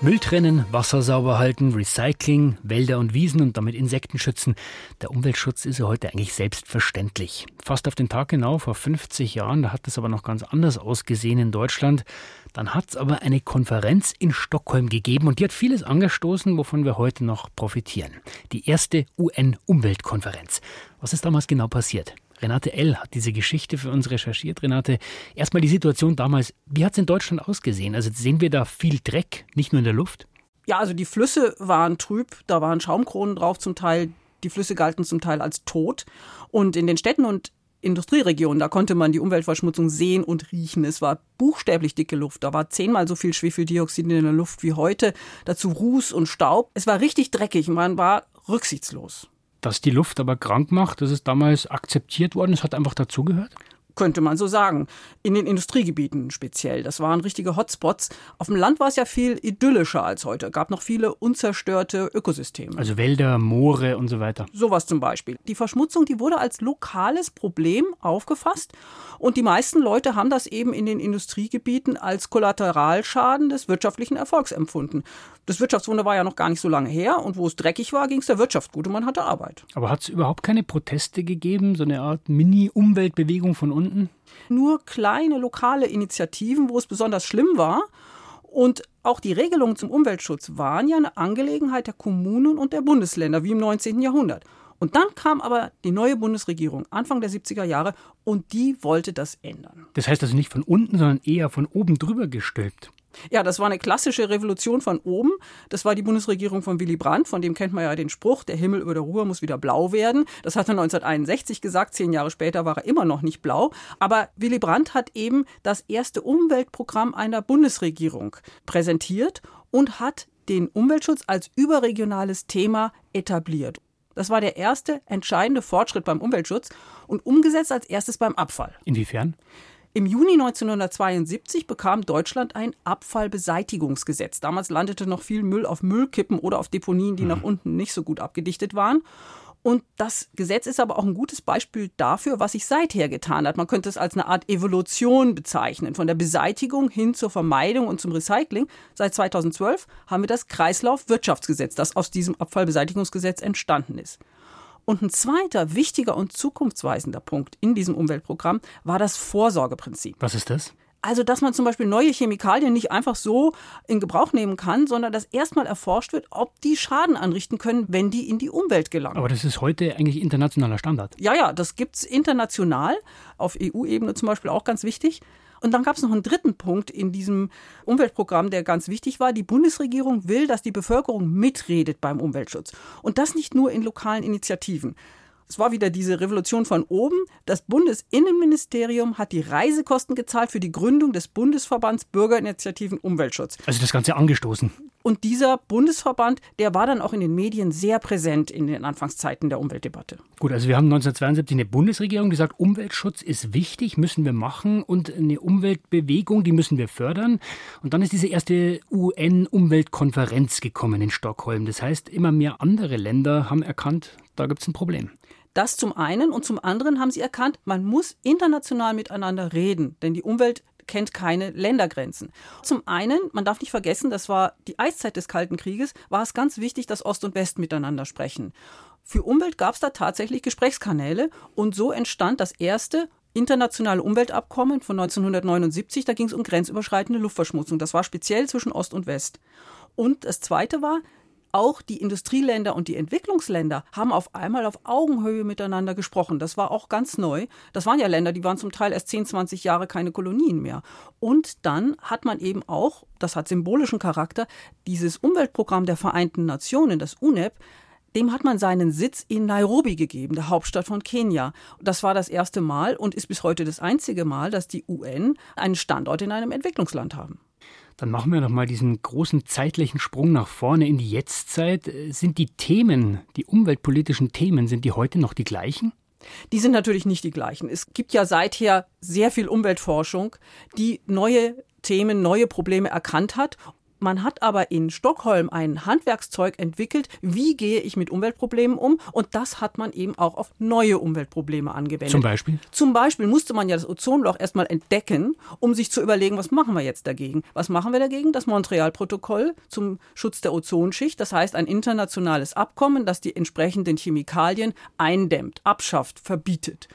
Müll trennen, Wasser sauber halten, Recycling, Wälder und Wiesen und damit Insekten schützen. Der Umweltschutz ist ja heute eigentlich selbstverständlich. Fast auf den Tag genau, vor 50 Jahren, da hat es aber noch ganz anders ausgesehen in Deutschland. Dann hat es aber eine Konferenz in Stockholm gegeben und die hat vieles angestoßen, wovon wir heute noch profitieren. Die erste UN-Umweltkonferenz. Was ist damals genau passiert? Renate L. hat diese Geschichte für uns recherchiert. Renate, erstmal die Situation damals. Wie hat es in Deutschland ausgesehen? Also sehen wir da viel Dreck, nicht nur in der Luft? Ja, also die Flüsse waren trüb, da waren Schaumkronen drauf zum Teil. Die Flüsse galten zum Teil als tot. Und in den Städten und Industrieregionen, da konnte man die Umweltverschmutzung sehen und riechen. Es war buchstäblich dicke Luft. Da war zehnmal so viel Schwefeldioxid in der Luft wie heute. Dazu Ruß und Staub. Es war richtig dreckig. Man war rücksichtslos dass die Luft aber krank macht, das ist damals akzeptiert worden, es hat einfach dazugehört? Könnte man so sagen. In den Industriegebieten speziell. Das waren richtige Hotspots. Auf dem Land war es ja viel idyllischer als heute. Gab noch viele unzerstörte Ökosysteme. Also Wälder, Moore und so weiter. Sowas zum Beispiel. Die Verschmutzung, die wurde als lokales Problem aufgefasst. Und die meisten Leute haben das eben in den Industriegebieten als Kollateralschaden des wirtschaftlichen Erfolgs empfunden. Das Wirtschaftswunder war ja noch gar nicht so lange her. Und wo es dreckig war, ging es der Wirtschaft gut und man hatte Arbeit. Aber hat es überhaupt keine Proteste gegeben? So eine Art Mini-Umweltbewegung von uns? Gefunden? Nur kleine lokale Initiativen, wo es besonders schlimm war. Und auch die Regelungen zum Umweltschutz waren ja eine Angelegenheit der Kommunen und der Bundesländer, wie im 19. Jahrhundert. Und dann kam aber die neue Bundesregierung Anfang der 70er Jahre und die wollte das ändern. Das heißt also nicht von unten, sondern eher von oben drüber gestülpt. Ja, das war eine klassische Revolution von oben. Das war die Bundesregierung von Willy Brandt, von dem kennt man ja den Spruch, der Himmel über der Ruhr muss wieder blau werden. Das hat er 1961 gesagt, zehn Jahre später war er immer noch nicht blau. Aber Willy Brandt hat eben das erste Umweltprogramm einer Bundesregierung präsentiert und hat den Umweltschutz als überregionales Thema etabliert. Das war der erste entscheidende Fortschritt beim Umweltschutz und umgesetzt als erstes beim Abfall. Inwiefern? Im Juni 1972 bekam Deutschland ein Abfallbeseitigungsgesetz. Damals landete noch viel Müll auf Müllkippen oder auf Deponien, die mhm. nach unten nicht so gut abgedichtet waren. Und das Gesetz ist aber auch ein gutes Beispiel dafür, was sich seither getan hat. Man könnte es als eine Art Evolution bezeichnen, von der Beseitigung hin zur Vermeidung und zum Recycling. Seit 2012 haben wir das Kreislaufwirtschaftsgesetz, das aus diesem Abfallbeseitigungsgesetz entstanden ist. Und ein zweiter wichtiger und zukunftsweisender Punkt in diesem Umweltprogramm war das Vorsorgeprinzip. Was ist das? Also, dass man zum Beispiel neue Chemikalien nicht einfach so in Gebrauch nehmen kann, sondern dass erstmal erforscht wird, ob die Schaden anrichten können, wenn die in die Umwelt gelangen. Aber das ist heute eigentlich internationaler Standard. Ja, ja, das gibt es international, auf EU-Ebene zum Beispiel auch ganz wichtig. Und dann gab es noch einen dritten Punkt in diesem Umweltprogramm, der ganz wichtig war. Die Bundesregierung will, dass die Bevölkerung mitredet beim Umweltschutz. Und das nicht nur in lokalen Initiativen. Es war wieder diese Revolution von oben. Das Bundesinnenministerium hat die Reisekosten gezahlt für die Gründung des Bundesverbands Bürgerinitiativen Umweltschutz. Also das Ganze angestoßen. Und dieser Bundesverband, der war dann auch in den Medien sehr präsent in den Anfangszeiten der Umweltdebatte. Gut, also wir haben 1972 eine Bundesregierung, die sagt, Umweltschutz ist wichtig, müssen wir machen und eine Umweltbewegung, die müssen wir fördern. Und dann ist diese erste UN-Umweltkonferenz gekommen in Stockholm. Das heißt, immer mehr andere Länder haben erkannt, da gibt es ein Problem. Das zum einen und zum anderen haben sie erkannt, man muss international miteinander reden, denn die Umwelt kennt keine Ländergrenzen. Zum einen, man darf nicht vergessen, das war die Eiszeit des Kalten Krieges, war es ganz wichtig, dass Ost und West miteinander sprechen. Für Umwelt gab es da tatsächlich Gesprächskanäle und so entstand das erste internationale Umweltabkommen von 1979. Da ging es um grenzüberschreitende Luftverschmutzung. Das war speziell zwischen Ost und West. Und das zweite war, auch die Industrieländer und die Entwicklungsländer haben auf einmal auf Augenhöhe miteinander gesprochen. Das war auch ganz neu. Das waren ja Länder, die waren zum Teil erst 10, 20 Jahre keine Kolonien mehr. Und dann hat man eben auch, das hat symbolischen Charakter, dieses Umweltprogramm der Vereinten Nationen, das UNEP, dem hat man seinen Sitz in Nairobi gegeben, der Hauptstadt von Kenia. Das war das erste Mal und ist bis heute das einzige Mal, dass die UN einen Standort in einem Entwicklungsland haben. Dann machen wir noch mal diesen großen zeitlichen Sprung nach vorne in die Jetztzeit. Sind die Themen, die umweltpolitischen Themen, sind die heute noch die gleichen? Die sind natürlich nicht die gleichen. Es gibt ja seither sehr viel Umweltforschung, die neue Themen, neue Probleme erkannt hat Man hat aber in Stockholm ein Handwerkszeug entwickelt, wie gehe ich mit Umweltproblemen um und das hat man eben auch auf neue Umweltprobleme angewendet. Zum Beispiel? Zum Beispiel musste man ja das Ozonloch erstmal entdecken, um sich zu überlegen, was machen wir jetzt dagegen? Was machen wir dagegen? Das Montreal-Protokoll zum Schutz der Ozonschicht, das heißt ein internationales Abkommen, das die entsprechenden Chemikalien eindämmt, abschafft, verbietet.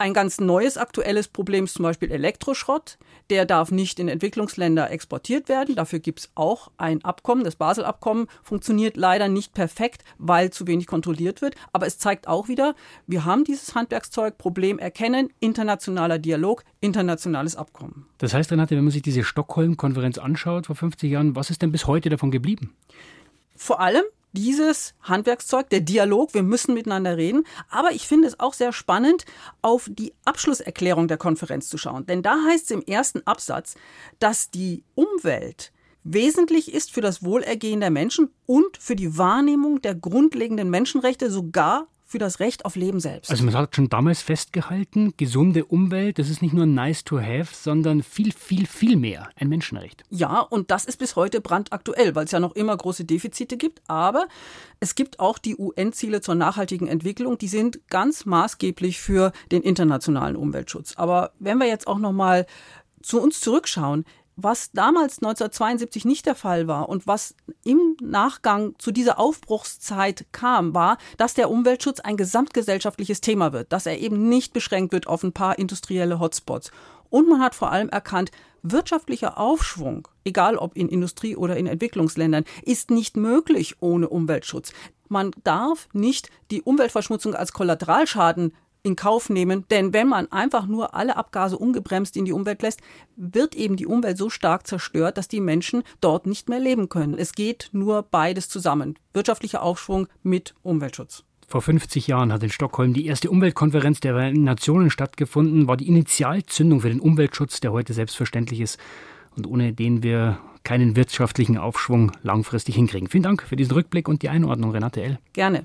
Ein ganz neues aktuelles Problem ist zum Beispiel Elektroschrott. Der darf nicht in Entwicklungsländer exportiert werden. Dafür gibt es auch ein Abkommen. Das Basel-Abkommen funktioniert leider nicht perfekt, weil zu wenig kontrolliert wird. Aber es zeigt auch wieder, wir haben dieses Handwerkszeug, Problem erkennen, internationaler Dialog, internationales Abkommen. Das heißt, Renate, wenn man sich diese Stockholm-Konferenz anschaut vor 50 Jahren, was ist denn bis heute davon geblieben? Vor allem dieses Handwerkszeug, der Dialog, wir müssen miteinander reden. Aber ich finde es auch sehr spannend, auf die Abschlusserklärung der Konferenz zu schauen. Denn da heißt es im ersten Absatz, dass die Umwelt wesentlich ist für das Wohlergehen der Menschen und für die Wahrnehmung der grundlegenden Menschenrechte, sogar für das Recht auf Leben selbst. Also man hat schon damals festgehalten, gesunde Umwelt, das ist nicht nur nice to have, sondern viel, viel, viel mehr ein Menschenrecht. Ja, und das ist bis heute brandaktuell, weil es ja noch immer große Defizite gibt. Aber es gibt auch die UN-Ziele zur nachhaltigen Entwicklung, die sind ganz maßgeblich für den internationalen Umweltschutz. Aber wenn wir jetzt auch noch mal zu uns zurückschauen, was damals 1972 nicht der Fall war und was im Nachgang zu dieser Aufbruchszeit kam, war, dass der Umweltschutz ein gesamtgesellschaftliches Thema wird, dass er eben nicht beschränkt wird auf ein paar industrielle Hotspots. Und man hat vor allem erkannt, wirtschaftlicher Aufschwung, egal ob in Industrie- oder in Entwicklungsländern, ist nicht möglich ohne Umweltschutz. Man darf nicht die Umweltverschmutzung als Kollateralschaden in Kauf nehmen. Denn wenn man einfach nur alle Abgase ungebremst in die Umwelt lässt, wird eben die Umwelt so stark zerstört, dass die Menschen dort nicht mehr leben können. Es geht nur beides zusammen. Wirtschaftlicher Aufschwung mit Umweltschutz. Vor 50 Jahren hat in Stockholm die erste Umweltkonferenz der Vereinten Nationen stattgefunden, war die Initialzündung für den Umweltschutz, der heute selbstverständlich ist und ohne den wir keinen wirtschaftlichen Aufschwung langfristig hinkriegen. Vielen Dank für diesen Rückblick und die Einordnung, Renate L. Gerne.